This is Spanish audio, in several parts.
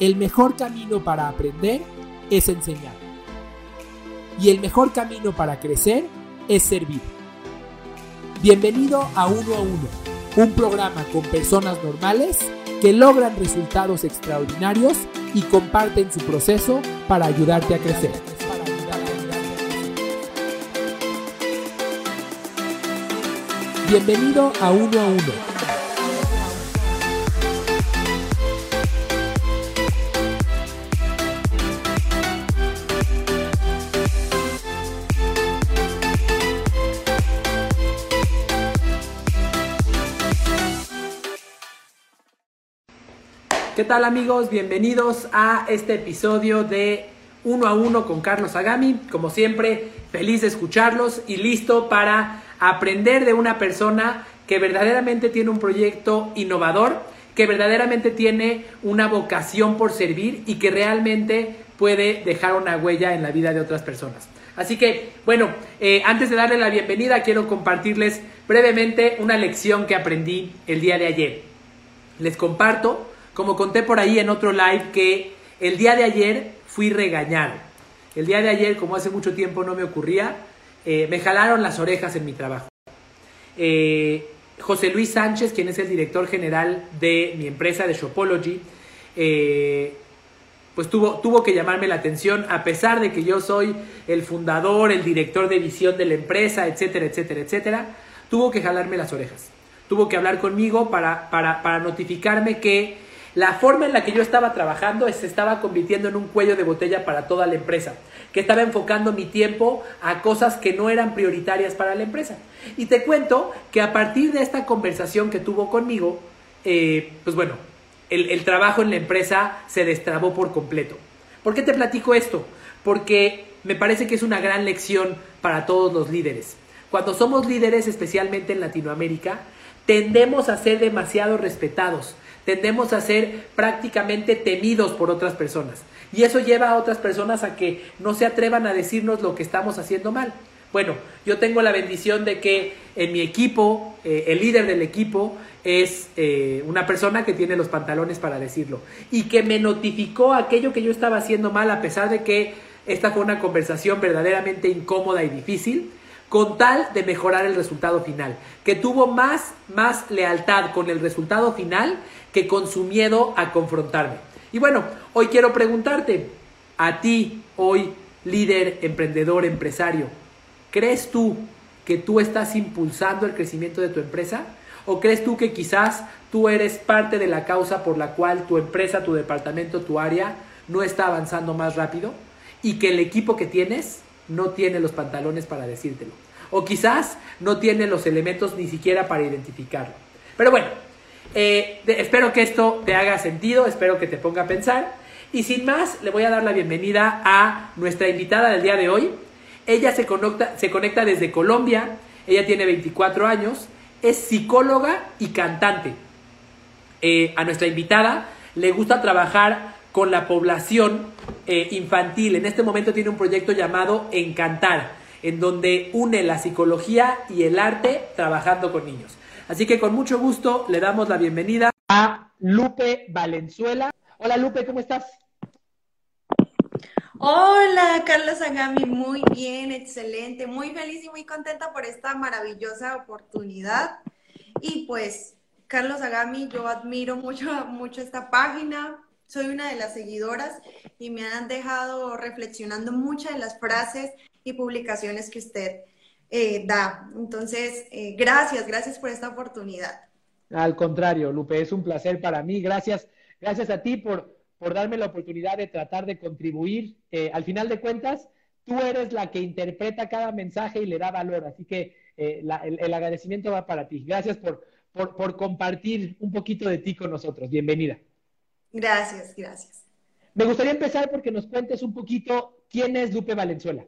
el mejor camino para aprender es enseñar. Y el mejor camino para crecer es servir. Bienvenido a Uno a Uno, un programa con personas normales que logran resultados extraordinarios y comparten su proceso para ayudarte a crecer. Bienvenido a Uno a Uno tal amigos? Bienvenidos a este episodio de Uno a Uno con Carlos Agami. Como siempre, feliz de escucharlos y listo para aprender de una persona que verdaderamente tiene un proyecto innovador, que verdaderamente tiene una vocación por servir y que realmente puede dejar una huella en la vida de otras personas. Así que, bueno, eh, antes de darle la bienvenida, quiero compartirles brevemente una lección que aprendí el día de ayer. Les comparto como conté por ahí en otro live, que el día de ayer fui regañado. El día de ayer, como hace mucho tiempo no me ocurría, eh, me jalaron las orejas en mi trabajo. Eh, José Luis Sánchez, quien es el director general de mi empresa de Shopology, eh, pues tuvo, tuvo que llamarme la atención, a pesar de que yo soy el fundador, el director de visión de la empresa, etcétera, etcétera, etcétera, tuvo que jalarme las orejas. Tuvo que hablar conmigo para, para, para notificarme que la forma en la que yo estaba trabajando se estaba convirtiendo en un cuello de botella para toda la empresa, que estaba enfocando mi tiempo a cosas que no eran prioritarias para la empresa. Y te cuento que a partir de esta conversación que tuvo conmigo, eh, pues bueno, el, el trabajo en la empresa se destrabó por completo. ¿Por qué te platico esto? Porque me parece que es una gran lección para todos los líderes. Cuando somos líderes, especialmente en Latinoamérica, tendemos a ser demasiado respetados tendemos a ser prácticamente temidos por otras personas. Y eso lleva a otras personas a que no se atrevan a decirnos lo que estamos haciendo mal. Bueno, yo tengo la bendición de que en mi equipo, eh, el líder del equipo es eh, una persona que tiene los pantalones para decirlo y que me notificó aquello que yo estaba haciendo mal a pesar de que esta fue una conversación verdaderamente incómoda y difícil con tal de mejorar el resultado final, que tuvo más, más lealtad con el resultado final que con su miedo a confrontarme. Y bueno, hoy quiero preguntarte, a ti, hoy, líder, emprendedor, empresario, ¿crees tú que tú estás impulsando el crecimiento de tu empresa? ¿O crees tú que quizás tú eres parte de la causa por la cual tu empresa, tu departamento, tu área no está avanzando más rápido? Y que el equipo que tienes no tiene los pantalones para decírtelo. O quizás no tiene los elementos ni siquiera para identificarlo. Pero bueno, eh, espero que esto te haga sentido, espero que te ponga a pensar. Y sin más, le voy a dar la bienvenida a nuestra invitada del día de hoy. Ella se conecta, se conecta desde Colombia, ella tiene 24 años, es psicóloga y cantante. Eh, a nuestra invitada le gusta trabajar con la población eh, infantil. En este momento tiene un proyecto llamado Encantar, en donde une la psicología y el arte trabajando con niños. Así que con mucho gusto le damos la bienvenida a Lupe Valenzuela. Hola Lupe, ¿cómo estás? Hola, Carlos Agami, muy bien, excelente, muy feliz y muy contenta por esta maravillosa oportunidad. Y pues, Carlos Agami, yo admiro mucho, mucho esta página, soy una de las seguidoras y me han dejado reflexionando muchas de las frases y publicaciones que usted eh, da. Entonces, eh, gracias, gracias por esta oportunidad. Al contrario, Lupe, es un placer para mí. Gracias, gracias a ti por, por darme la oportunidad de tratar de contribuir. Eh, al final de cuentas, tú eres la que interpreta cada mensaje y le da valor. Así que el, el, agradecimiento va para ti. Gracias por, por compartir un poquito de ti con nosotros. Bienvenida. Gracias, gracias. Me gustaría empezar porque nos cuentes un poquito quién es Lupe Valenzuela.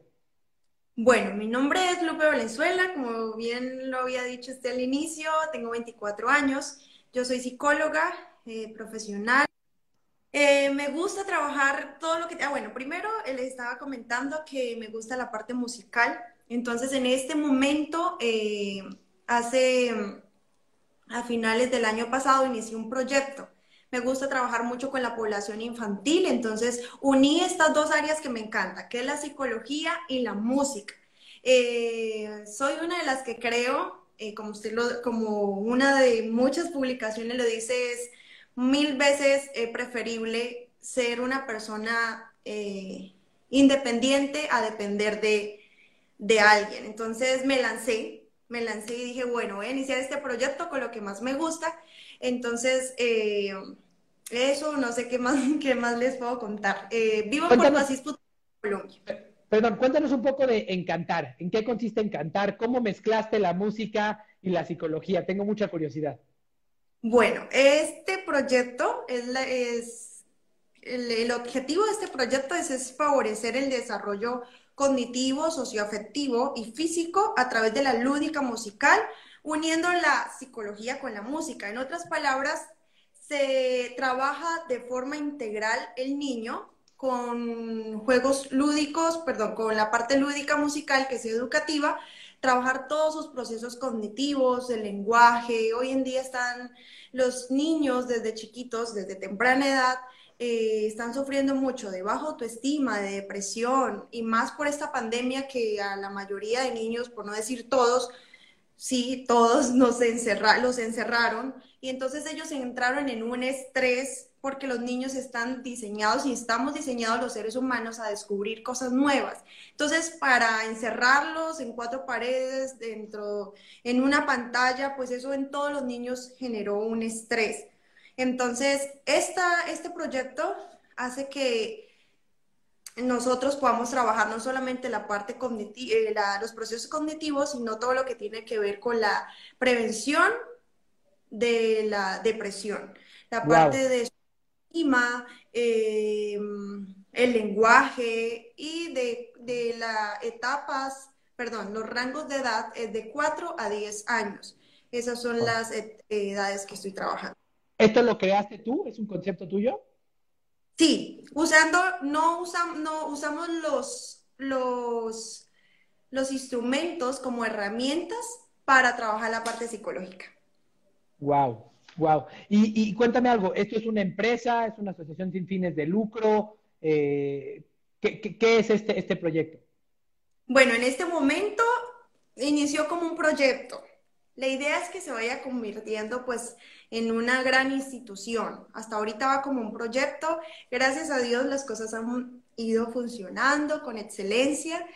Bueno, mi nombre es Lupe Valenzuela, como bien lo había dicho usted al inicio, tengo 24 años, yo soy psicóloga eh, profesional. Eh, me gusta trabajar todo lo que... Ah, bueno, primero eh, les estaba comentando que me gusta la parte musical, entonces en este momento, hace, a finales del año pasado, inicié un proyecto me gusta trabajar mucho con la población infantil, entonces uní estas dos áreas que me encanta, que es la psicología y la música. Eh, soy una de las que creo, eh, como, usted lo, como una de muchas publicaciones lo dice, es mil veces eh, preferible ser una persona independiente a depender de, de alguien. Entonces me lancé, me lancé y dije, bueno, voy a iniciar este proyecto con lo que más me gusta. Entonces, eh, eso no sé qué más, qué más les puedo contar. Eh, vivo cuéntanos, por Colombia. Perdón, cuéntanos un poco de Encantar. ¿En qué consiste Encantar? ¿Cómo mezclaste la música y la psicología? Tengo mucha curiosidad. Bueno, este proyecto es, es el, el, objetivo de este proyecto es, es favorecer el desarrollo cognitivo, socioafectivo y físico a través de la lúdica musical, uniendo la psicología con la música. En otras palabras, se trabaja de forma integral el niño con juegos lúdicos, perdón, con la parte lúdica musical que es educativa, trabajar todos sus procesos cognitivos, el lenguaje. Hoy en día están los niños desde chiquitos, desde temprana edad, eh, están sufriendo mucho de baja autoestima, de depresión, y más por esta pandemia que a la mayoría de niños, por no decir todos, sí, todos los encerraron, y entonces ellos entraron en un estrés porque los niños están diseñados y estamos diseñados los seres humanos a descubrir cosas nuevas. Entonces, para encerrarlos en cuatro paredes, dentro, en una pantalla, pues eso en todos los niños generó un estrés. Entonces, esta, este proyecto hace que nosotros podamos trabajar no solamente la parte cognitiva, eh, los procesos cognitivos, sino todo lo que tiene que ver con la prevención de la depresión, la parte de estima, em, el lenguaje y de, de las etapas, perdón, los rangos de edad es de 4 a 10 años. Esas son las edades que estoy trabajando. ¿Esto lo creaste tú? ¿Es un concepto tuyo? Sí, usando, no, no usamos los, los, los instrumentos como herramientas para trabajar la parte psicológica. Wow, wow. Y, cuéntame algo, ¿esto es una empresa, es una asociación sin fines de lucro? Eh, ¿qué, es este, este proyecto? Bueno, en este momento inició como un proyecto. La idea es que se vaya convirtiendo pues en una gran institución. Hasta ahorita va como un proyecto. Gracias a Dios las cosas han ido funcionando con excelencia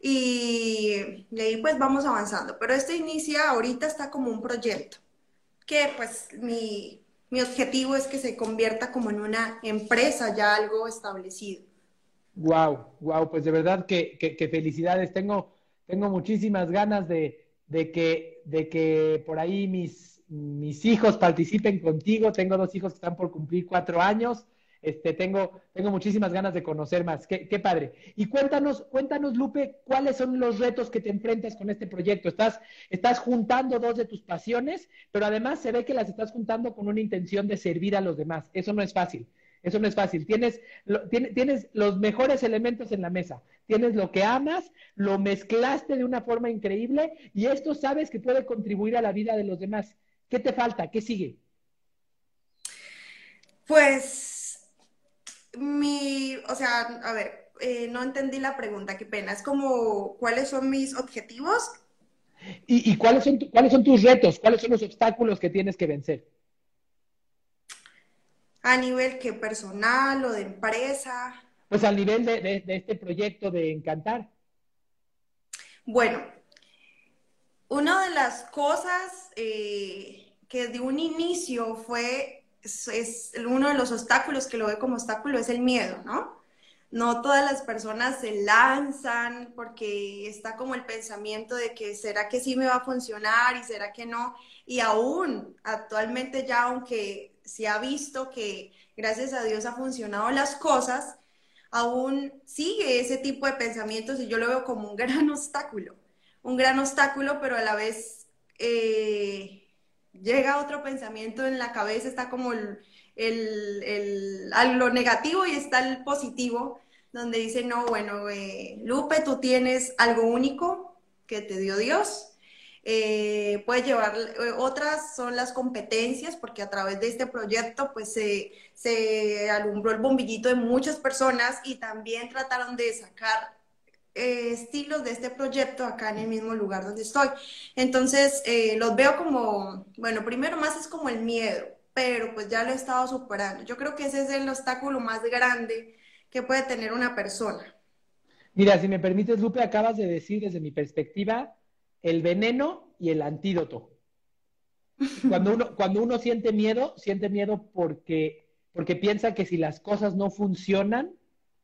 y de ahí pues vamos avanzando. Pero esto inicia, ahorita está como un proyecto que pues mi, mi objetivo es que se convierta como en una empresa ya algo establecido. Wow, wow, pues de verdad que, que, felicidades. Tengo, tengo muchísimas ganas de, de, que, de que por ahí mis, mis hijos participen contigo. Tengo dos hijos que están por cumplir cuatro años. Este, tengo, tengo muchísimas ganas de conocer más. Qué, qué, padre. Y cuéntanos, cuéntanos, Lupe, cuáles son los retos que te enfrentas con este proyecto. Estás, estás juntando dos de tus pasiones, pero además se ve que las estás juntando con una intención de servir a los demás. Eso no es fácil. Eso no es fácil. Tienes, tienes, tienes los mejores elementos en la mesa. Tienes lo que amas, lo mezclaste de una forma increíble y esto sabes que puede contribuir a la vida de los demás. ¿Qué te falta? ¿Qué sigue? Pues, mi, o sea, a ver, eh, no entendí la pregunta, qué pena. Es como, ¿cuáles son mis objetivos? ¿Y, cuáles, son cuáles son tus retos? ¿Cuáles son los obstáculos que tienes que vencer? A nivel que personal o de empresa. Pues al nivel de, de este proyecto de Encantar. Bueno, una de las cosas eh, que de un inicio fue, es, uno de los obstáculos que lo ve como obstáculo es el miedo, ¿no? No todas las personas se lanzan porque está como el pensamiento de que será que sí me va a funcionar y será que no. Y aún actualmente ya, aunque se ha visto que gracias a Dios ha funcionado las cosas, aún sigue ese tipo de pensamientos y yo lo veo como un gran obstáculo un gran obstáculo, pero a la vez eh, llega otro pensamiento en la cabeza, está como el, el, lo negativo y está el positivo, donde dice, no, bueno, eh, Lupe, tú tienes algo único que te dio Dios. Eh, puede llevar, eh, otras son las competencias, porque a través de este proyecto pues se, alumbró el bombillito de muchas personas y también trataron de sacar eh, estilos de este proyecto acá en el mismo lugar donde estoy. Entonces, los veo como, bueno, primero más es como el miedo, pero pues ya lo he estado superando. Yo creo que ese es el obstáculo más grande que puede tener una persona. Mira, si me permites, Lupe, acabas de decir desde mi perspectiva el veneno y el antídoto. Cuando uno, cuando uno siente miedo, siente miedo porque, porque piensa que si las cosas no funcionan,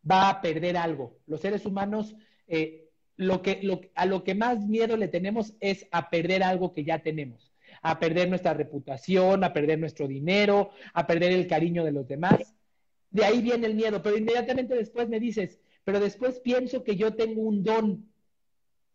va a perder algo. Los seres humanos eh, lo que, lo, a lo que más miedo le tenemos es a perder algo que ya tenemos, a perder nuestra reputación, a perder nuestro dinero, a perder el cariño de los demás. De ahí viene el miedo, pero inmediatamente después me dices, pero después pienso que yo tengo un don,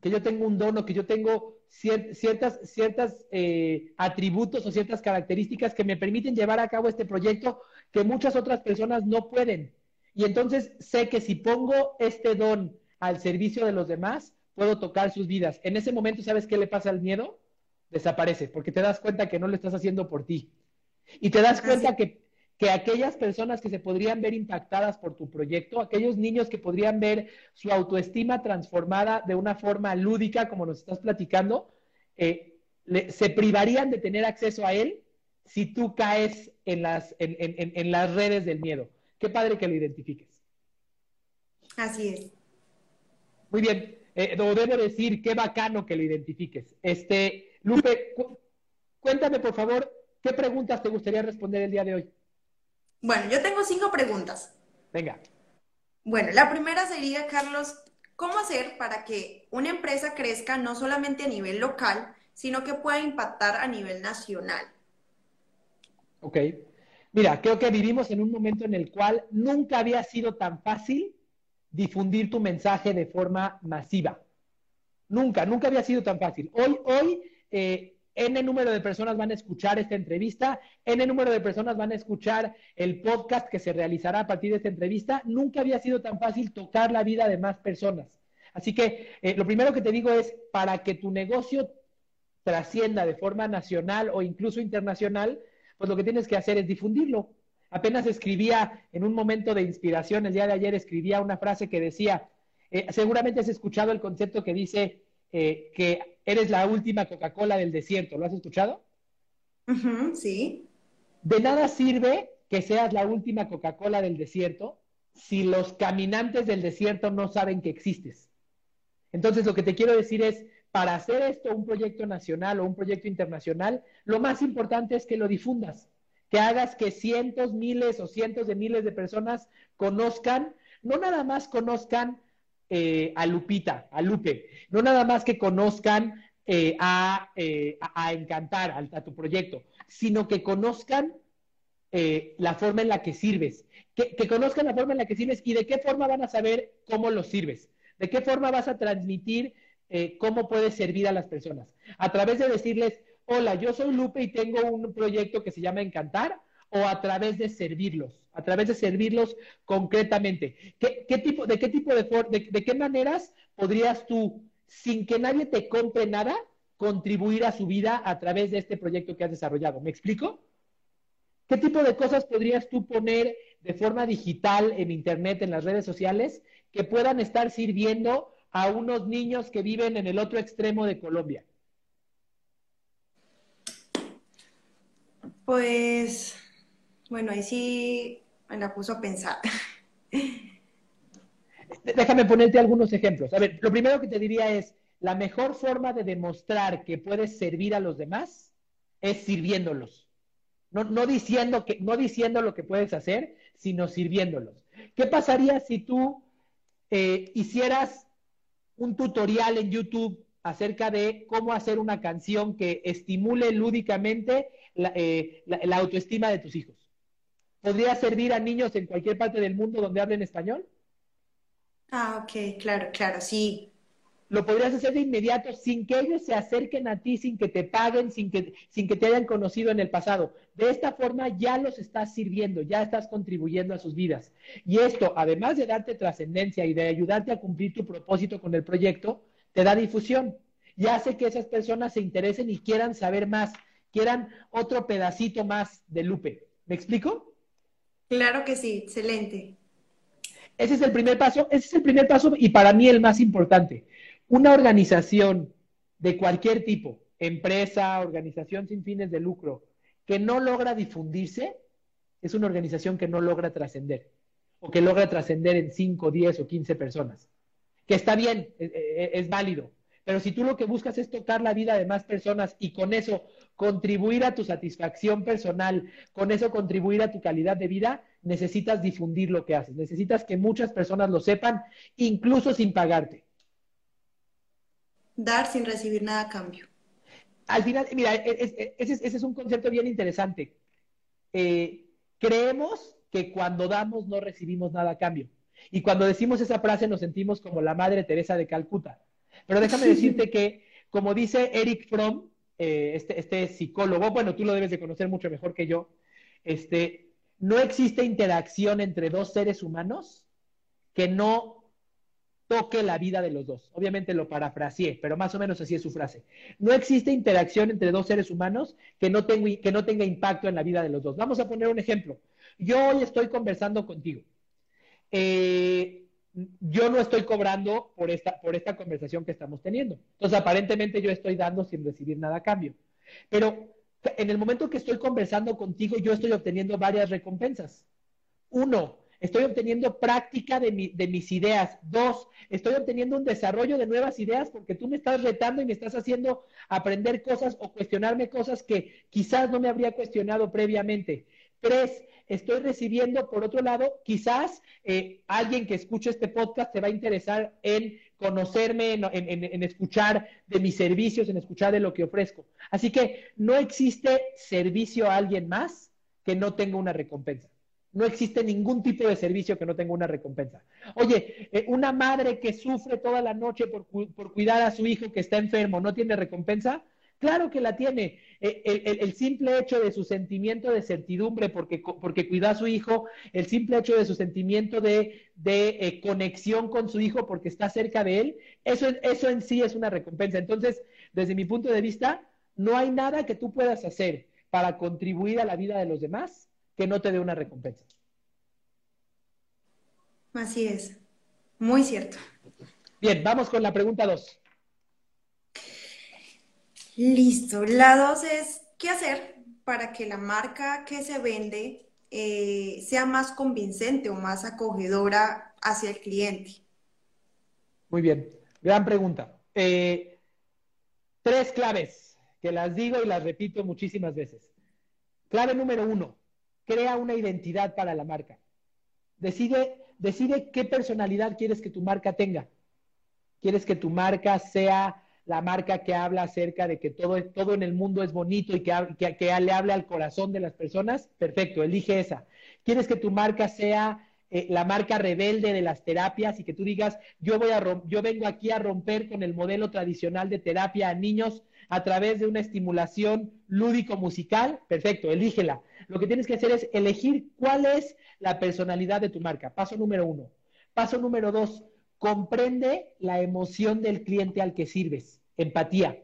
que yo tengo un don o que yo tengo ciertas, ciertas eh, atributos o ciertas características que me permiten llevar a cabo este proyecto que muchas otras personas no pueden. Y entonces sé que si pongo este don al servicio de los demás, puedo tocar sus vidas. En ese momento, ¿sabes qué le pasa al miedo? Desaparece, porque te das cuenta que no lo estás haciendo por ti. Y te das cuenta que, que aquellas personas que se podrían ver impactadas por tu proyecto, aquellos niños que podrían ver su autoestima transformada de una forma lúdica, como nos estás platicando, eh, se privarían de tener acceso a él si tú caes en las, en, en, en las redes del miedo. Qué padre que lo identifiques. Así es. Muy bien, eh, debo decir, qué bacano que lo identifiques. Este, Lupe, cuéntame por favor, ¿qué preguntas te gustaría responder el día de hoy? Bueno, yo tengo cinco preguntas. Venga. Bueno, la primera sería, Carlos, ¿cómo hacer para que una empresa crezca no solamente a nivel local, sino que pueda impactar a nivel nacional? Ok. Mira, creo que vivimos en un momento en el cual nunca había sido tan fácil difundir tu mensaje de forma masiva. Nunca, nunca había sido tan fácil. Hoy, hoy, eh, N número de personas van a escuchar esta entrevista, N número de personas van a escuchar el podcast que se realizará a partir de esta entrevista. Nunca había sido tan fácil tocar la vida de más personas. Así que eh, lo primero que te digo es, para que tu negocio trascienda de forma nacional o incluso internacional, pues lo que tienes que hacer es difundirlo. Apenas escribía en un momento de inspiración, el día de ayer escribía una frase que decía, eh, seguramente has escuchado el concepto que dice eh, que eres la última Coca-Cola del desierto, ¿lo has escuchado? sí. De nada sirve que seas la última Coca-Cola del desierto si los caminantes del desierto no saben que existes. Entonces, lo que te quiero decir es, para hacer esto un proyecto nacional o un proyecto internacional, lo más importante es que lo difundas que hagas que cientos, miles o cientos de miles de personas conozcan, no nada más conozcan eh, a Lupita, a Lupe, no nada más que conozcan eh, eh, a, Encantar, a, tu proyecto, sino que conozcan la forma en la que sirves, que, que, conozcan la forma en la que sirves y de qué forma van a saber cómo lo sirves, de qué forma vas a transmitir cómo puedes servir a las personas. A través de decirles, hola, yo soy Lupe y tengo un proyecto que se llama Encantar, o a través de servirlos, a través de servirlos concretamente. ¿Qué, tipo, ¿De qué tipo de, de, de qué maneras podrías tú, sin que nadie te compre nada, contribuir a su vida a través de este proyecto que has desarrollado? ¿Me explico? ¿Qué tipo de cosas podrías tú poner de forma digital en Internet, en las redes sociales, que puedan estar sirviendo a unos niños que viven en el otro extremo de Colombia? Pues, bueno, ahí sí me la puso a pensar. Déjame ponerte algunos ejemplos. A ver, lo primero que te diría es, la mejor forma de demostrar que puedes servir a los demás es sirviéndolos. No, diciendo que, no diciendo lo que puedes hacer, sino sirviéndolos. ¿Qué pasaría si tú eh, hicieras un tutorial en YouTube acerca de cómo hacer una canción que estimule lúdicamente eh, la, autoestima de tus hijos. ¿Podría servir a niños en cualquier parte del mundo donde hablen español? Ah, ok, claro, claro, sí. Lo podrías hacer de inmediato sin que ellos se acerquen a ti, sin que te paguen, sin que, sin que te hayan conocido en el pasado. De esta forma ya los estás sirviendo, ya estás contribuyendo a sus vidas. Y esto, además de darte trascendencia y de ayudarte a cumplir tu propósito con el proyecto, te da difusión. y hace que esas personas se interesen y quieran saber más, quieran otro pedacito más de Lupe. ¿Me explico? Claro que sí, excelente. Ese es el primer paso, ese es el primer paso y para mí el más importante. Una organización de cualquier tipo, empresa, organización sin fines de lucro, que no logra difundirse, es una organización que no logra trascender o que logra trascender en 5, 10 o 15 personas. Que está bien, es, e, e, es, válido. Pero si tú lo que buscas es tocar la vida de más personas y con eso contribuir a tu satisfacción personal, con eso contribuir a tu calidad de vida, necesitas difundir lo que haces. Necesitas que muchas personas lo sepan, incluso sin pagarte. Dar sin recibir nada a cambio. Al final, mira, e, ese es, un concepto bien interesante. Eh, creemos que cuando damos no recibimos nada a cambio. Y cuando decimos esa frase nos sentimos como la Madre Teresa de Calcuta. Pero déjame decirte que, como dice Eric Fromm, eh, este, este, psicólogo, bueno, tú lo debes de conocer mucho mejor que yo, este, no existe interacción entre dos seres humanos que no toque la vida de los dos. Obviamente lo parafraseé, pero más o menos así es su frase. No existe interacción entre dos seres humanos que no, que no tenga impacto en la vida de los dos. Vamos a poner un ejemplo. Yo hoy estoy conversando contigo. Eh, yo no estoy cobrando por esta, por esta conversación que estamos teniendo. Entonces, aparentemente yo estoy dando sin recibir nada a cambio. Pero en el momento que estoy conversando contigo, yo estoy obteniendo varias recompensas. Uno, estoy obteniendo práctica de, de, mis ideas. Dos, estoy obteniendo un desarrollo de nuevas ideas porque tú me estás retando y me estás haciendo aprender cosas o cuestionarme cosas que quizás no me habría cuestionado previamente. Tres, estoy recibiendo, por otro lado, quizás eh, alguien que escuche este podcast se va a interesar en conocerme, en, escuchar de mis servicios, en escuchar de lo que ofrezco. Así que no existe servicio a alguien más que no tenga una recompensa. No existe ningún tipo de servicio que no tenga una recompensa. Oye, eh, una madre que sufre toda la noche por, por cuidar a su hijo que está enfermo, ¿no tiene recompensa? Claro que la tiene. E, el, simple hecho de su sentimiento de certidumbre porque, porque cuida a su hijo, el simple hecho de su sentimiento de, eh, conexión con su hijo porque está cerca de él, eso, eso en sí es una recompensa. Entonces, desde mi punto de vista, no hay nada que tú puedas hacer para contribuir a la vida de los demás que no te dé una recompensa. Así es, muy cierto. Bien, vamos con la pregunta dos. Listo. La dos es, ¿qué hacer para que la marca que se vende eh, sea más convincente o más acogedora hacia el cliente? Muy bien, gran pregunta. Eh, tres claves que las digo y las repito muchísimas veces. Clave número uno, crea una identidad para la marca. Decide, decide qué personalidad quieres que tu marca tenga. ¿Quieres que tu marca sea la marca que habla acerca de que todo, todo en el mundo es bonito y que, que, le hable al corazón de las personas, perfecto, elige esa. ¿Quieres que tu marca sea eh, la marca rebelde de las terapias y que tú digas, yo, voy a yo vengo aquí a romper con el modelo tradicional de terapia a niños a través de una estimulación lúdico-musical? Perfecto, elígela. Lo que tienes que hacer es elegir cuál es la personalidad de tu marca. Paso número uno. Paso número dos, Comprende la emoción del cliente al que sirves. Empatía.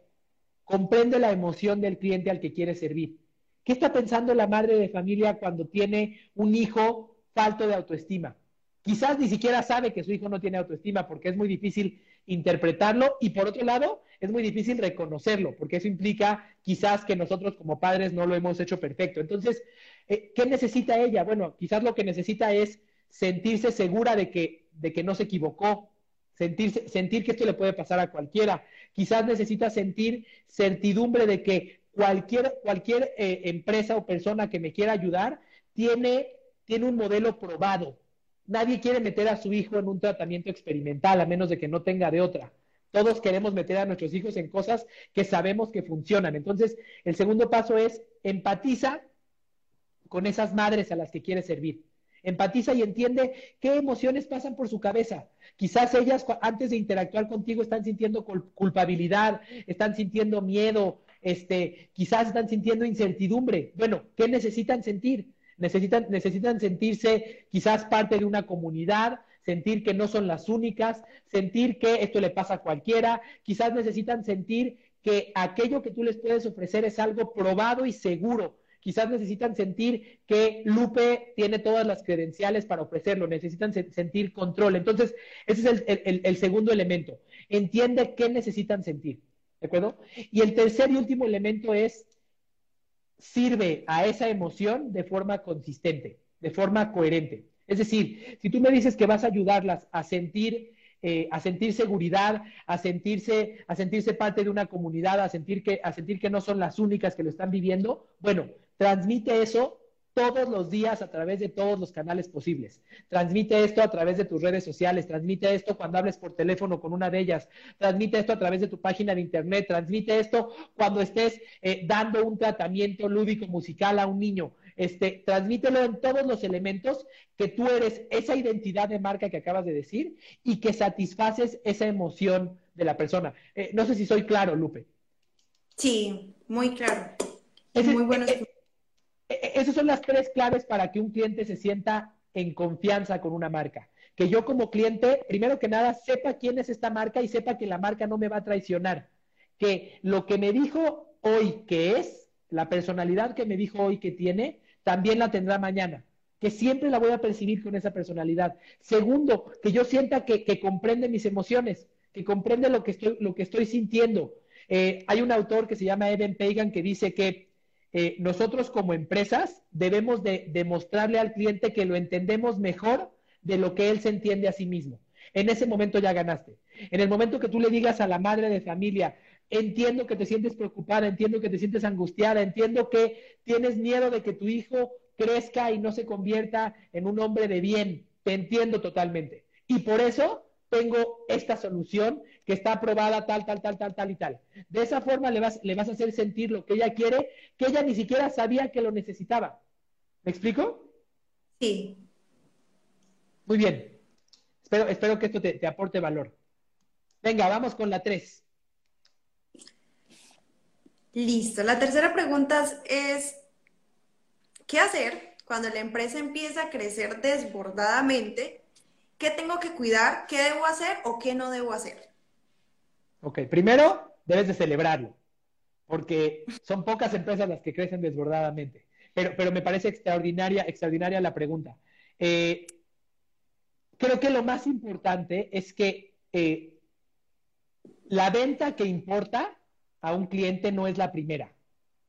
Comprende la emoción del cliente al que quieres servir. ¿Qué está pensando la madre de familia cuando tiene un hijo falto de autoestima? Quizás ni siquiera sabe que su hijo no tiene autoestima porque es muy difícil interpretarlo y por otro lado es muy difícil reconocerlo porque eso implica quizás que nosotros como padres no lo hemos hecho perfecto. Entonces, eh, ¿qué necesita ella? Bueno, quizás lo que necesita es sentirse segura de que de que no se equivocó, sentir, que esto le puede pasar a cualquiera. Quizás necesita sentir certidumbre de que cualquier, cualquier eh, empresa o persona que me quiera ayudar tiene, tiene un modelo probado. Nadie quiere meter a su hijo en un tratamiento experimental a menos de que no tenga de otra. Todos queremos meter a nuestros hijos en cosas que sabemos que funcionan. Entonces, el segundo paso es empatiza con esas madres a las que quieres servir. Empatiza y entiende qué emociones pasan por su cabeza. Quizás ellas antes de interactuar contigo están sintiendo culpabilidad, están sintiendo miedo, este, quizás están sintiendo incertidumbre. Bueno, ¿qué necesitan sentir? Necesitan, necesitan sentirse quizás parte de una comunidad, sentir que no son las únicas, sentir que esto le pasa a cualquiera, quizás necesitan sentir que aquello que tú les puedes ofrecer es algo probado y seguro. Quizás necesitan sentir que Lupe tiene todas las credenciales para ofrecerlo, necesitan sentir control. Entonces, ese es el, segundo elemento. Entiende qué necesitan sentir. ¿De acuerdo? Y el tercer y último elemento es, sirve a esa emoción de forma consistente, de forma coherente. Es decir, si tú me dices que vas a ayudarlas a sentir eh, a sentir seguridad, a sentirse, a sentirse parte de una comunidad, a sentir, que, a sentir que no son las únicas que lo están viviendo, bueno, transmite eso todos los días a través de todos los canales posibles. Transmite esto a través de tus redes sociales, transmite esto cuando hables por teléfono con una de ellas, transmite esto a través de tu página de internet, transmite esto cuando estés eh, dando un tratamiento lúdico musical a un niño. Este, transmítelo en todos los elementos que tú eres esa identidad de marca que acabas de decir y que satisfaces esa emoción de la persona. Eh, no sé si soy claro, Lupe. Sí, muy claro. muy bueno. Eh, esas son las tres claves para que un cliente se sienta en confianza con una marca. Que yo como cliente, primero que nada, sepa quién es esta marca y sepa que la marca no me va a traicionar. Que lo que me dijo hoy que es, la personalidad que me dijo hoy que tiene, también la tendrá mañana, que siempre la voy a percibir con esa personalidad. Segundo, que yo sienta que, comprende mis emociones, que comprende lo que estoy, lo que estoy sintiendo. Eh, hay un autor que se llama Evan Pagan que dice que eh, nosotros como empresas debemos de demostrarle al cliente que lo entendemos mejor de lo que él se entiende a sí mismo. En ese momento ya ganaste. En el momento que tú le digas a la madre de familia, Entiendo que te sientes preocupada, entiendo que te sientes angustiada, entiendo que tienes miedo de que tu hijo crezca y no se convierta en un hombre de bien. Te entiendo totalmente. Y por eso tengo esta solución que está aprobada tal, tal, tal, tal, tal y tal. De esa forma le vas, le vas a hacer sentir lo que ella quiere, que ella ni siquiera sabía que lo necesitaba. ¿Me explico? Sí. Muy bien. Espero, espero que esto te, te aporte valor. Venga, vamos con la tres. Listo. La tercera pregunta es, ¿qué hacer cuando la empresa empieza a crecer desbordadamente? ¿Qué tengo que cuidar? ¿Qué debo hacer o qué no debo hacer? Ok, primero debes de celebrarlo, porque son pocas empresas las que crecen desbordadamente. Pero, pero me parece extraordinaria, extraordinaria la pregunta. Eh, creo que lo más importante es que eh, la venta que importa a un cliente no es la primera,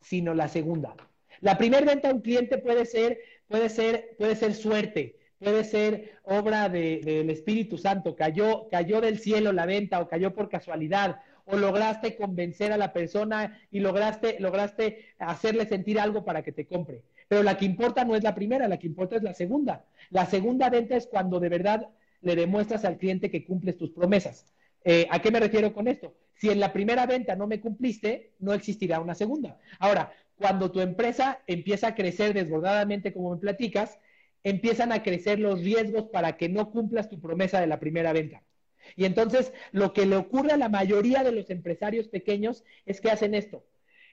sino la segunda. La primera venta a un cliente puede ser, puede ser, puede ser suerte, puede ser obra del Espíritu Santo, cayó, cayó del cielo la venta o cayó por casualidad, o lograste convencer a la persona y lograste, lograste hacerle sentir algo para que te compre. Pero la que importa no es la primera, la que importa es la segunda. La segunda venta es cuando de verdad le demuestras al cliente que cumples tus promesas. Eh, ¿A qué me refiero con esto? Si en la primera venta no me cumpliste, no existirá una segunda. Ahora, cuando tu empresa empieza a crecer desbordadamente, como me platicas, empiezan a crecer los riesgos para que no cumplas tu promesa de la primera venta. Y entonces, lo que le ocurre a la mayoría de los empresarios pequeños es que hacen esto.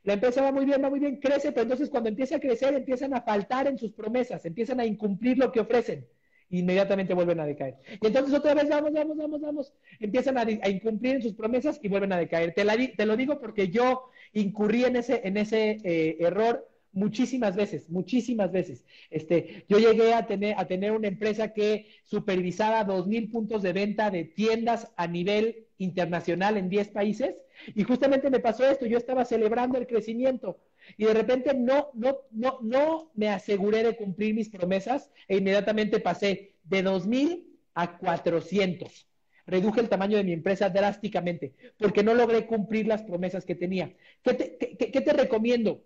La empresa va muy bien, va muy bien, crece, pero entonces cuando empieza a crecer empiezan a faltar en sus promesas, empiezan a incumplir lo que ofrecen inmediatamente vuelven a decaer. Y entonces otra vez, vamos, vamos, vamos, vamos, empiezan a, incumplir en sus promesas y vuelven a decaer. Te, te, lo digo porque yo incurrí en ese, en ese eh, error muchísimas veces, muchísimas veces. Este, yo llegué a tener, a tener una empresa que supervisaba dos mil puntos de venta de tiendas a nivel internacional en 10 países y justamente me pasó esto, yo estaba celebrando el crecimiento y de repente no, no, no, no me aseguré de cumplir mis promesas e inmediatamente pasé de 2.000 a 400. Reduje el tamaño de mi empresa drásticamente porque no logré cumplir las promesas que tenía. ¿Qué te, recomiendo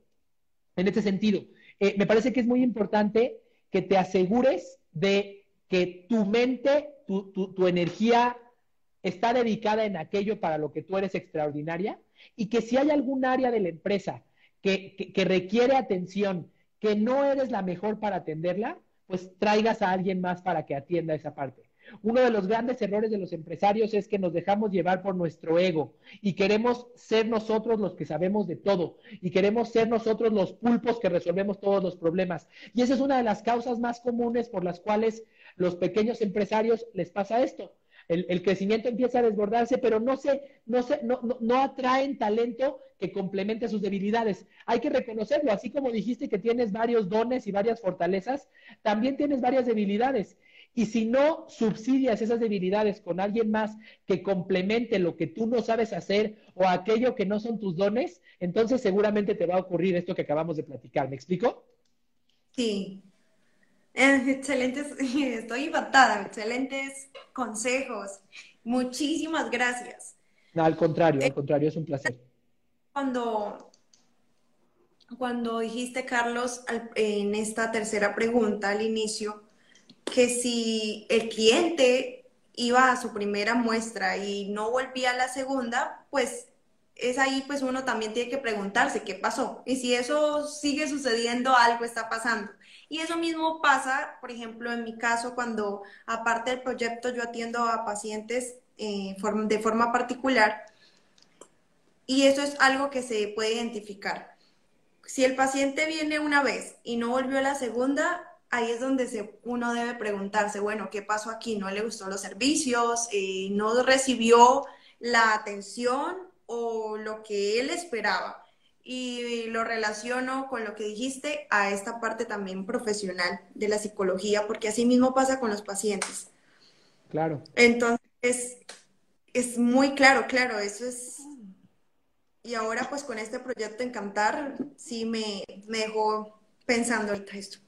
en este sentido? Eh, me parece que es muy importante que te asegures de que tu mente, tu, tu energía está dedicada en aquello para lo que tú eres extraordinaria y que si hay algún área de la empresa que, requiere atención, que no eres la mejor para atenderla, pues traigas a alguien más para que atienda esa parte. Uno de los grandes errores de los empresarios es que nos dejamos llevar por nuestro ego y queremos ser nosotros los que sabemos de todo y queremos ser nosotros los pulpos que resolvemos todos los problemas. Y esa es una de las causas más comunes por las cuales los pequeños empresarios les pasa esto. El, crecimiento empieza a desbordarse, pero no, se, no, se, no, no, no atraen talento que complemente sus debilidades. Hay que reconocerlo, así como dijiste que tienes varios dones y varias fortalezas, también tienes varias debilidades. Y si no subsidias esas debilidades con alguien más que complemente lo que tú no sabes hacer o aquello que no son tus dones, entonces seguramente te va a ocurrir esto que acabamos de platicar. ¿Me explico? Sí. Eh, excelentes, estoy impactada, excelentes consejos. Muchísimas gracias. No, al contrario, al contrario, es un placer. Cuando, cuando dijiste, Carlos, en esta tercera pregunta al inicio, que si el cliente iba a su primera muestra y no volvía a la segunda, pues es ahí pues uno también tiene que preguntarse qué pasó. Y si eso sigue sucediendo, algo está pasando. Y eso mismo pasa, por ejemplo, en mi caso, cuando aparte del proyecto yo atiendo a pacientes eh, de forma particular. Y eso es algo que se puede identificar. Si el paciente viene una vez y no volvió a la segunda, ahí es donde se, uno debe preguntarse, bueno, ¿qué pasó aquí? ¿No le gustó los servicios? Eh, ¿No recibió la atención o lo que él esperaba? Y lo relaciono con lo que dijiste a esta parte también profesional de la psicología, porque así mismo pasa con los pacientes. Claro. Entonces, es muy claro, claro, eso es... Y ahora pues con este proyecto Encantar, sí me, me dejó pensando ahorita esto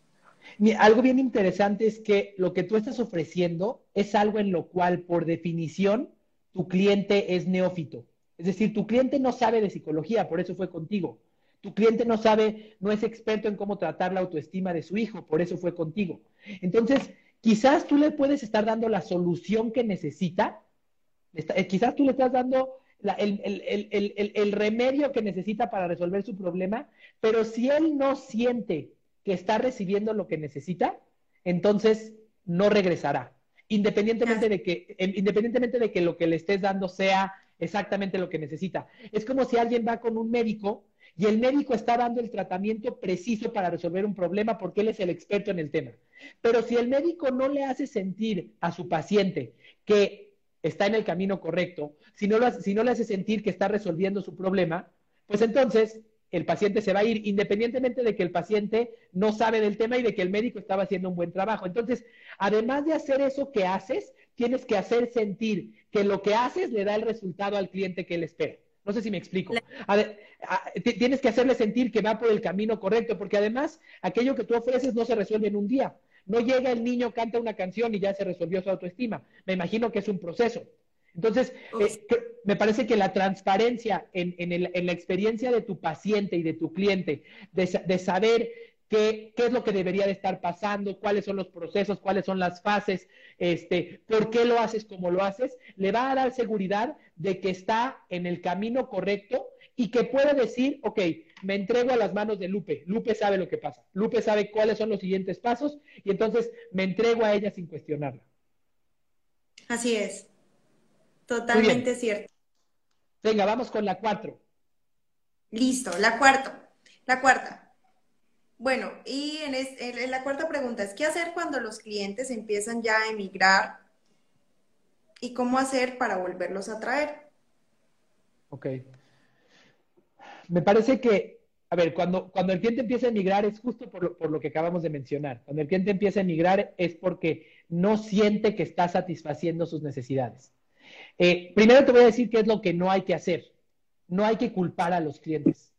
algo bien interesante es que lo que tú estás ofreciendo es algo en lo cual, por definición, tu cliente es neófito. Es decir, tu cliente no sabe de psicología, por eso fue contigo. Tu cliente no sabe, no es experto en cómo tratar la autoestima de su hijo, por eso fue contigo. Entonces, quizás tú le puedes estar dando la solución que necesita, eh, quizás tú le estás dando el remedio que necesita para resolver su problema, pero si él no siente que está recibiendo lo que necesita, entonces no regresará. Independientemente de que, independientemente de que lo que le estés dando sea exactamente lo que necesita. Es como si alguien va con un médico y el médico está dando el tratamiento preciso para resolver un problema porque él es el experto en el tema. Pero si el médico no le hace sentir a su paciente que está en el camino correcto, si no, si no le hace sentir que está resolviendo su problema, pues entonces el paciente se va a ir, independientemente de que el paciente no sabe del tema y de que el médico estaba haciendo un buen trabajo. Entonces, además de hacer eso que haces, tienes que hacer sentir que lo que haces le da el resultado al cliente que él espera. No sé si me explico. tienes que hacerle sentir que va por el camino correcto, porque además aquello que tú ofreces no se resuelve en un día. No llega el niño, canta una canción y ya se resolvió su autoestima. Me imagino que es un proceso. Entonces, eh, me parece que la transparencia en, la experiencia de tu paciente y de tu cliente, de, saber qué, es lo que debería de estar pasando, cuáles son los procesos, cuáles son las fases, este, por qué lo haces como lo haces, le va a dar seguridad de que está en el camino correcto y que puede decir, ok, me entrego a las manos de Lupe. Lupe sabe lo que pasa. Lupe sabe cuáles son los siguientes pasos y entonces me entrego a ella sin cuestionarla. Así es. Totalmente cierto. Venga, vamos con la cuatro. Listo, la cuarta. La cuarta. Bueno, y en, la cuarta pregunta es, ¿qué hacer cuando los clientes empiezan ya a emigrar? ¿Y cómo hacer para volverlos a traer? Ok. Me parece que, a ver, cuando, cuando el cliente empieza a emigrar es justo por lo, por lo que acabamos de mencionar. Cuando el cliente empieza a emigrar es porque no siente que está satisfaciendo sus necesidades. Eh, primero te voy a decir qué es lo que no hay que hacer. No hay que culpar a los clientes.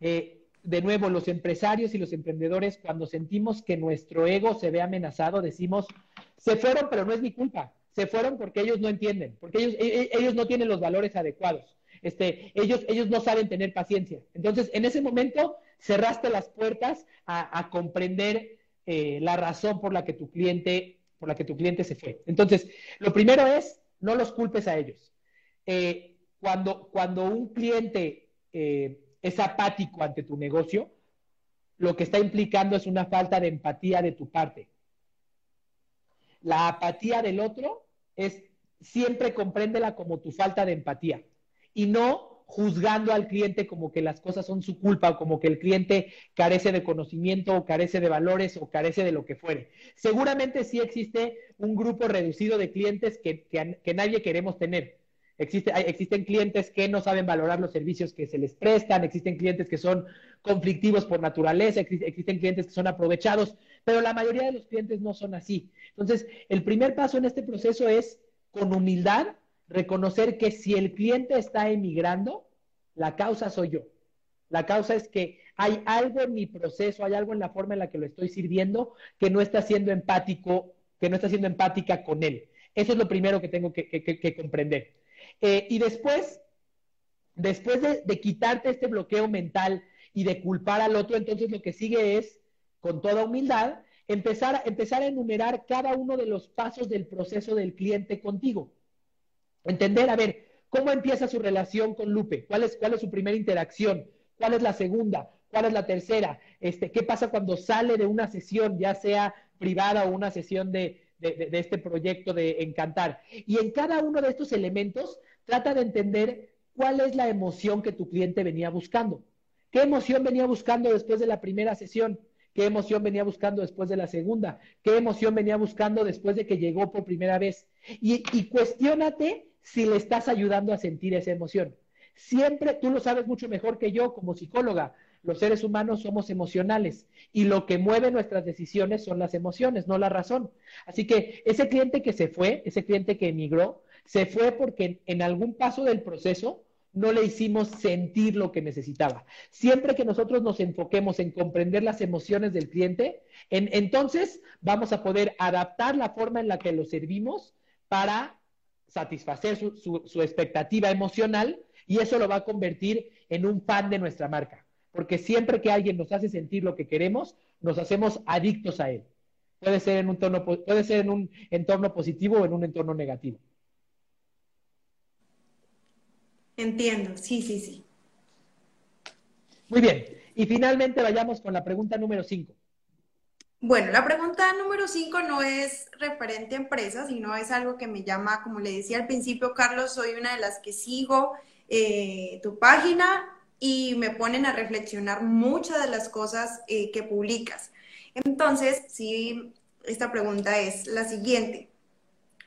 Eh, de nuevo, los empresarios y los emprendedores, cuando sentimos que nuestro ego se ve amenazado, decimos, se fueron, pero no es mi culpa. Se fueron porque ellos no entienden, porque ellos, e, e, ellos no tienen los valores adecuados. Este, ellos, ellos no saben tener paciencia. Entonces, en ese momento, cerraste las puertas a, comprender eh, la razón por la que tu cliente, por la que tu cliente se fue. Entonces, lo primero es no los culpes a ellos. Eh, cuando, cuando un cliente eh, es apático ante tu negocio, lo que está implicando es una falta de empatía de tu parte. La apatía del otro es siempre compréndela como tu falta de empatía y no juzgando al cliente como que las cosas son su culpa o como que el cliente carece de conocimiento o carece de valores o carece de lo que fuere. Seguramente sí existe un grupo reducido de clientes que, que, nadie queremos tener. Existe, existen clientes que no saben valorar los servicios que se les prestan, existen clientes que son conflictivos por naturaleza, existen clientes que son aprovechados, pero la mayoría de los clientes no son así. Entonces, el primer paso en este proceso es, con humildad, reconocer que si el cliente está emigrando, la causa soy yo. La causa es que hay algo en mi proceso, hay algo en la forma en la que lo estoy sirviendo que no está siendo empático, que no está siendo empática con él. Eso es lo primero que tengo que, comprender. Eh, y después, después de, de quitarte este bloqueo mental y de culpar al otro, entonces lo que sigue es, con toda humildad, empezar, empezar a enumerar cada uno de los pasos del proceso del cliente contigo. Entender, a ver, cómo empieza su relación con Lupe, cuál es, cuál es su primera interacción, cuál es la segunda, cuál es la tercera, este, qué pasa cuando sale de una sesión, ya sea privada o una sesión de, de, este proyecto de Encantar. Y en cada uno de estos elementos, trata de entender cuál es la emoción que tu cliente venía buscando. ¿Qué emoción venía buscando después de la primera sesión? ¿Qué emoción venía buscando después de la segunda? ¿Qué emoción venía buscando después de que llegó por primera vez? Y, y cuestiónate si le estás ayudando a sentir esa emoción. Siempre, tú lo sabes mucho mejor que yo como psicóloga, los seres humanos somos emocionales y lo que mueve nuestras decisiones son las emociones, no la razón. Así que ese cliente que se fue, ese cliente que emigró, se fue porque en algún paso del proceso no le hicimos sentir lo que necesitaba. Siempre que nosotros nos enfoquemos en comprender las emociones del cliente, entonces vamos a poder adaptar la forma en la que lo servimos para satisfacer su, expectativa emocional y eso lo va a convertir en un fan de nuestra marca. Porque siempre que alguien nos hace sentir lo que queremos, nos hacemos adictos a él. Puede ser en un, tono, puede ser en un entorno positivo o en un entorno negativo. Entiendo, sí, sí, sí. Muy bien. Y finalmente vayamos con la pregunta número 5. Bueno, la pregunta número 5 no es referente a empresas, sino es algo que me llama, como le decía al principio, Carlos, soy una de las que sigo eh, tu página y me ponen a reflexionar muchas de las cosas eh, que publicas. Entonces, sí, esta pregunta es la siguiente.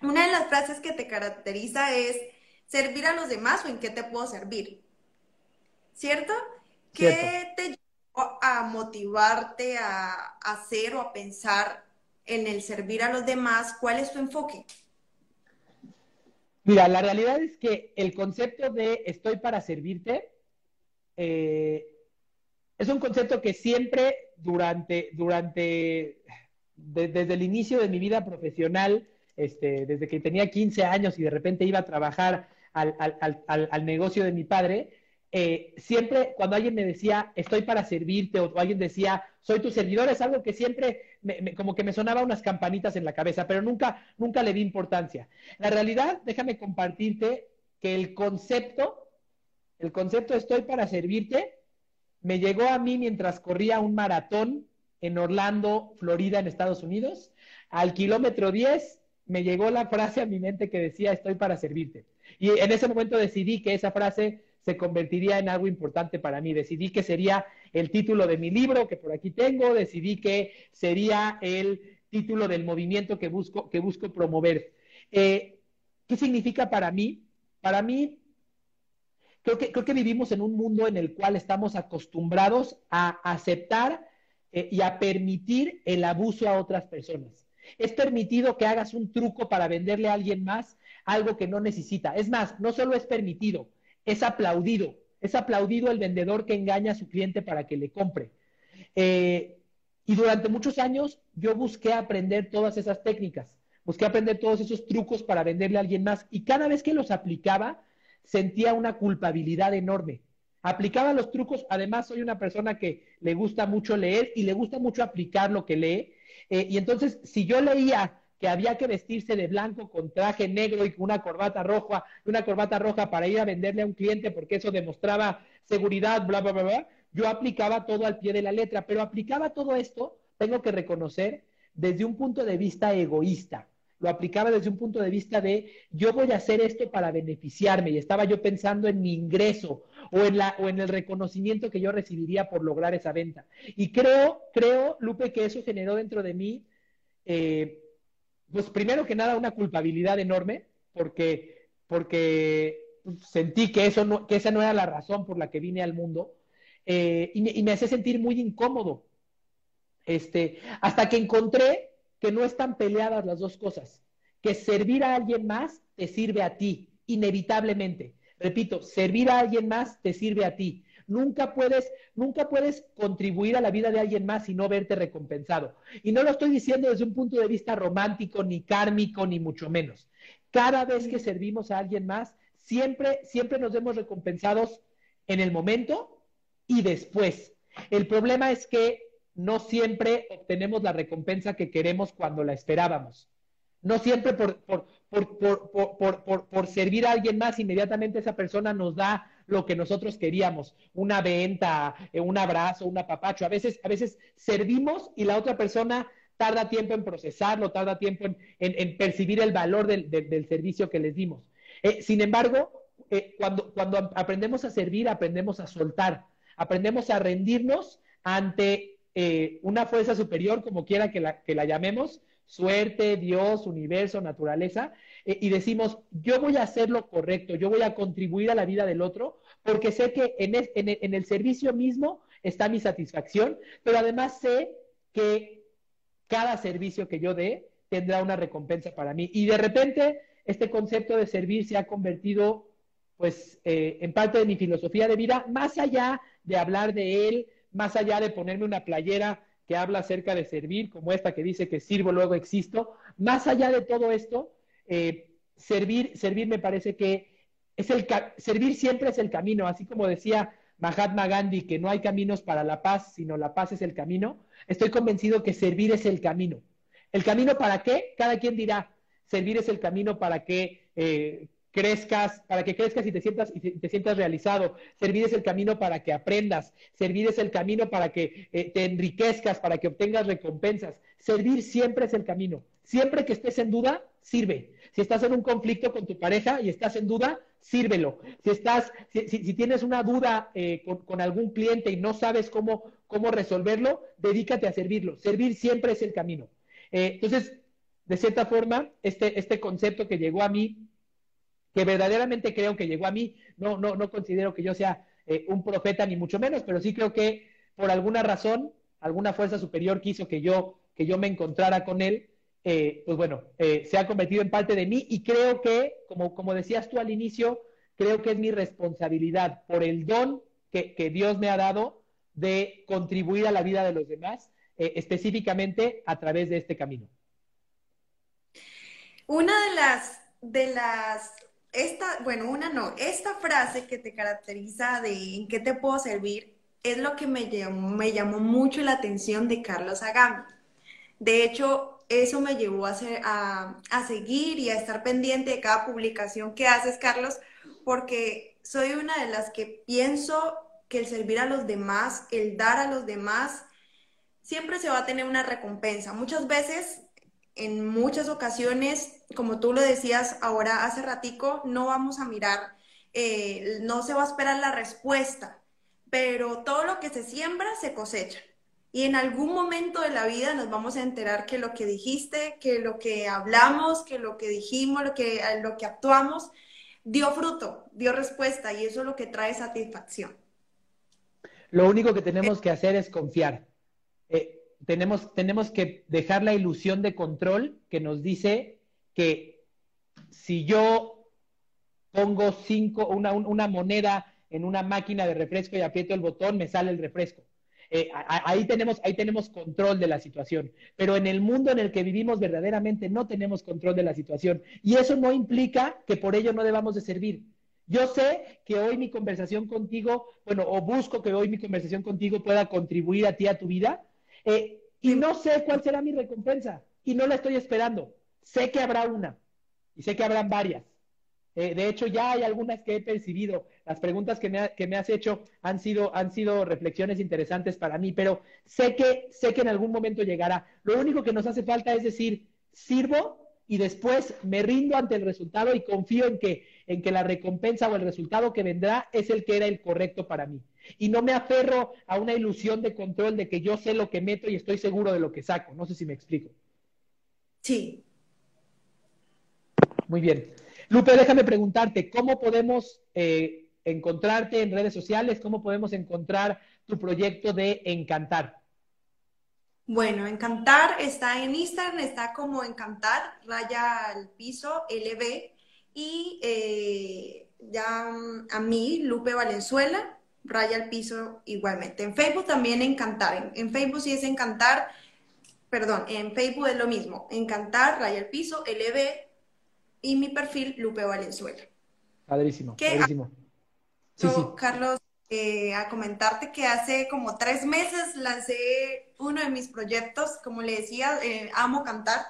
Una de las frases que te caracteriza es servir a los demás o en qué te puedo servir. ¿Cierto? ¿Qué te llevó a motivarte a hacer o a pensar en el servir a los demás? ¿Cuál es tu enfoque? Mira, la realidad es que el concepto de estoy para servirte eh, es un concepto que siempre durante, durante, desde el inicio de mi vida profesional, este, desde que tenía 15 años y de repente iba a trabajar al, al, al, al negocio de mi padre, eh, siempre cuando alguien me decía, estoy para servirte, o, alguien decía, soy tu servidor, es algo que siempre como que me sonaba unas campanitas en la cabeza, pero nunca, nunca le di importancia. La realidad, déjame compartirte que el concepto, el concepto estoy para servirte, me llegó a mí mientras corría un maratón en Orlando, Florida, en Estados Unidos. Al kilómetro 10 me llegó la frase a mi mente que decía, estoy para servirte. Y en ese momento decidí que esa frase se convertiría en algo importante para mí. Decidí que sería el título de mi libro que por aquí tengo, decidí que sería el título del movimiento que busco, que busco promover. Eh, ¿Qué significa para mí? Para mí, creo que, vivimos en un mundo en el cual estamos acostumbrados a aceptar eh, y a permitir el abuso a otras personas. Es permitido que hagas un truco para venderle a alguien más algo que no necesita. Es más, no solo es permitido, es aplaudido. Es aplaudido el vendedor que engaña a su cliente para que le compre. Eh, y durante muchos años yo busqué aprender todas esas técnicas, busqué aprender todos esos trucos para venderle a alguien más. Y cada vez que los aplicaba, sentía una culpabilidad enorme. Aplicaba los trucos, además soy una persona que le gusta mucho leer y le gusta mucho aplicar lo que lee. Eh, y entonces, si yo leía que había que vestirse de blanco con traje negro y con una corbata roja, una corbata roja para ir a venderle a un cliente porque eso demostraba seguridad, bla, bla, bla, bla. Yo aplicaba todo al pie de la letra, pero aplicaba todo esto, tengo que reconocer, desde un punto de vista egoísta. lo aplicaba desde un punto de vista de yo voy a hacer esto para beneficiarme y estaba yo pensando en mi ingreso o en, la, o en el reconocimiento que yo recibiría por lograr esa venta. Y creo, creo, Lupe, que eso generó dentro de mí, eh, pues primero que nada, una culpabilidad enorme, porque, porque sentí que, eso no, que esa no era la razón por la que vine al mundo, eh, y, me, y me hacía sentir muy incómodo. Este, hasta que encontré que no están peleadas las dos cosas, que servir a alguien más te sirve a ti, inevitablemente. Repito, servir a alguien más te sirve a ti. Nunca puedes, nunca puedes contribuir a la vida de alguien más y no verte recompensado. Y no lo estoy diciendo desde un punto de vista romántico, ni kármico, ni mucho menos. Cada vez que servimos a alguien más, siempre, siempre nos vemos recompensados en el momento y después. El problema es que no siempre obtenemos la recompensa que queremos cuando la esperábamos. No siempre por, por, por, por, servir a alguien más, inmediatamente esa persona nos da lo que nosotros queríamos, una venta, eh, un abrazo, un apapacho. A veces, a veces servimos y la otra persona tarda tiempo en procesarlo, tarda tiempo en, percibir el valor del, servicio que les dimos. Eh, sin embargo, eh, cuando, cuando aprendemos a servir, aprendemos a soltar, aprendemos a rendirnos ante una fuerza superior, como quiera que la, que la llamemos, suerte, Dios, universo, naturaleza, eh, y decimos, yo voy a hacer lo correcto, yo voy a contribuir a la vida del otro, porque sé que en el, servicio mismo está mi satisfacción, pero además sé que cada servicio que yo dé tendrá una recompensa para mí. Y de repente, este concepto de servir se ha convertido, pues, eh, en parte de mi filosofía de vida, más allá de hablar de él más allá de ponerme una playera que habla acerca de servir, como esta que dice que sirvo, luego existo, más allá de todo esto, eh, servir, servir me parece que es el servir siempre es el camino, así como decía Mahatma Gandhi que no hay caminos para la paz, sino la paz es el camino. Estoy convencido que servir es el camino. ¿El camino para qué? Cada quien dirá, servir es el camino para que eh, crezcas, para que crezcas y te sientas y te sientas realizado. Servir es el camino para que aprendas. Servir es el camino para que eh, te enriquezcas, para que obtengas recompensas. Servir siempre es el camino. Siempre que estés en duda, sirve. Si estás en un conflicto con tu pareja y estás en duda, sírvelo. Si estás, si, tienes una duda eh, con, algún cliente y no sabes cómo, cómo resolverlo, dedícate a servirlo. Servir siempre es el camino. Eh, entonces, de cierta forma, este, este concepto que llegó a mí que verdaderamente creo que llegó a mí. No, no, no considero que yo sea eh, un profeta ni mucho menos, pero sí creo que por alguna razón, alguna fuerza superior quiso que yo, que yo me encontrara con él. Eh, pues bueno, eh, se ha convertido en parte de mí y creo que, como, como decías tú al inicio, creo que es mi responsabilidad por el don que, que Dios me ha dado de contribuir a la vida de los demás, específicamente a través de este camino. Una de las, de las esta, bueno, una no, esta frase que te caracteriza de en qué te puedo servir es lo que me llamó, me llamó mucho la atención de Carlos Agami. De hecho, eso me llevó a, a, seguir y a estar pendiente de cada publicación que haces, Carlos, porque soy una de las que pienso que el servir a los demás, el dar a los demás, siempre se va a tener una recompensa. Muchas veces en muchas ocasiones, como tú lo decías ahora hace ratico, no vamos a mirar, eh, no se va a esperar la respuesta, pero todo lo que se siembra se cosecha. Y en algún momento de la vida nos vamos a enterar que lo que dijiste, que lo que hablamos, que lo que dijimos, lo que, lo que actuamos, dio fruto, dio respuesta y eso es lo que trae satisfacción. Lo único que tenemos que hacer es confiar. Eh, tenemos, tenemos que dejar la ilusión de control que nos dice que si yo pongo cinco, una, una moneda en una máquina de refresco y aprieto el botón, me sale el refresco. Eh, ahí, tenemos, ahí tenemos control de la situación. Pero en el mundo en el que vivimos verdaderamente no tenemos control de la situación. Y eso no implica que por ello no debamos de servir. Yo sé que hoy mi conversación contigo, bueno, o busco que hoy mi conversación contigo pueda contribuir a ti, a tu vida, eh, y no sé cuál será mi recompensa y no la estoy esperando. Sé que habrá una y sé que habrán varias. Eh, de hecho, ya hay algunas que he percibido. Las preguntas que me, que me, has hecho han sido, han sido reflexiones interesantes para mí, pero sé que, sé que en algún momento llegará. Lo único que nos hace falta es decir, sirvo y después me rindo ante el resultado y confío en que, en que la recompensa o el resultado que vendrá es el que era el correcto para mí. Y no me aferro a una ilusión de control de que yo sé lo que meto y estoy seguro de lo que saco. No sé si me explico. Sí. Muy bien. Lupe, déjame preguntarte, ¿cómo podemos eh, encontrarte en redes sociales? ¿Cómo podemos encontrar tu proyecto de Encantar? Bueno, Encantar está en Instagram, está como Encantar, raya al piso, LB. Y eh, ya mm, a mí, Lupe Valenzuela, raya al piso igualmente. En Facebook también Encantar. En, Facebook sí es Encantar, perdón, en Facebook es lo mismo. Encantar, raya al piso, LB. Y mi perfil, Lupe Valenzuela. Padrísimo, padrísimo. Sí, sí. Carlos, eh, a comentarte que hace como tres meses lancé uno de mis proyectos, como le decía, eh, amo cantar.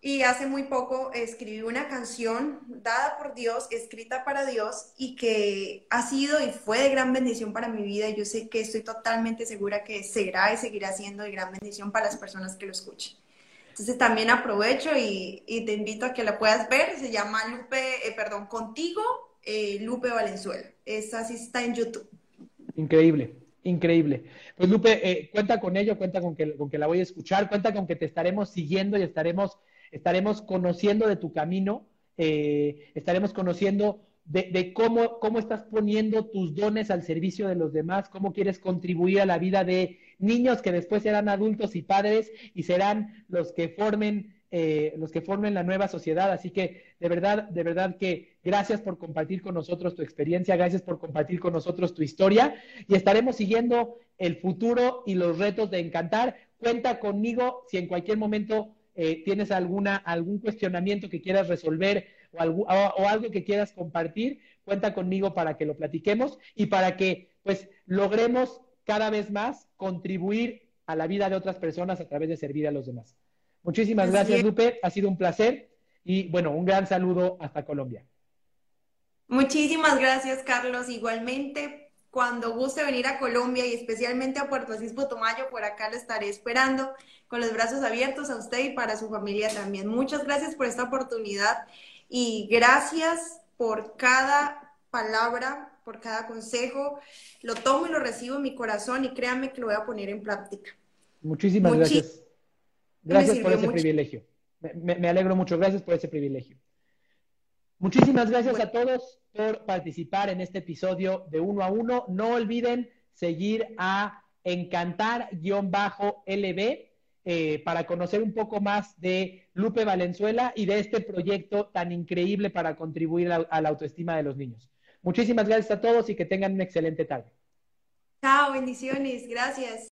Y hace muy poco escribí una canción dada por Dios, escrita para Dios y que ha sido y fue de gran bendición para mi vida. Yo sé que estoy totalmente segura que será y seguirá siendo de gran bendición para las personas que lo escuchen. Entonces también aprovecho y, te invito a que la puedas ver. Se llama Lupe, eh, perdón, Contigo, Lupe Valenzuela. Esa sí está en YouTube. Increíble, increíble. Pues Lupe, eh, cuenta con ello, cuenta con que, con que la voy a escuchar, cuenta con que te estaremos siguiendo y estaremos, estaremos conociendo de tu camino, eh, estaremos conociendo de, cómo, cómo estás poniendo tus dones al servicio de los demás, cómo quieres contribuir a la vida de niños que después serán adultos y padres y serán los que formen eh, los que formen la nueva sociedad. Así que de verdad, de verdad que gracias por compartir con nosotros tu experiencia, gracias por compartir con nosotros tu historia y estaremos siguiendo el futuro y los retos de Encantar. Cuenta conmigo si en cualquier momento eh, tienes alguna, algún cuestionamiento que quieras resolver o, algo, o algo que quieras compartir, cuenta conmigo para que lo platiquemos y para que pues logremos cada vez más contribuir a la vida de otras personas a través de servir a los demás. Muchísimas gracias, Lupe. Ha sido un placer y bueno, un gran saludo hasta Colombia. Muchísimas gracias, Carlos. Igualmente, cuando guste venir a Colombia y especialmente a Puerto Asís Putumayo, por acá lo estaré esperando con los brazos abiertos a usted y para su familia también. Muchas gracias por esta oportunidad y gracias por cada palabra, por cada consejo. Lo tomo y lo recibo en mi corazón y créanme que lo voy a poner en práctica. Muchísimas gracias. Gracias por ese privilegio. Me, alegro mucho. Gracias por ese privilegio. Muchísimas gracias a todos por participar en este episodio de uno a uno. No olviden seguir a encantar-lb eh, para conocer un poco más de Lupe Valenzuela y de este proyecto tan increíble para contribuir a la autoestima de los niños. Muchísimas gracias a todos y que tengan una excelente tarde. Chao, bendiciones, gracias.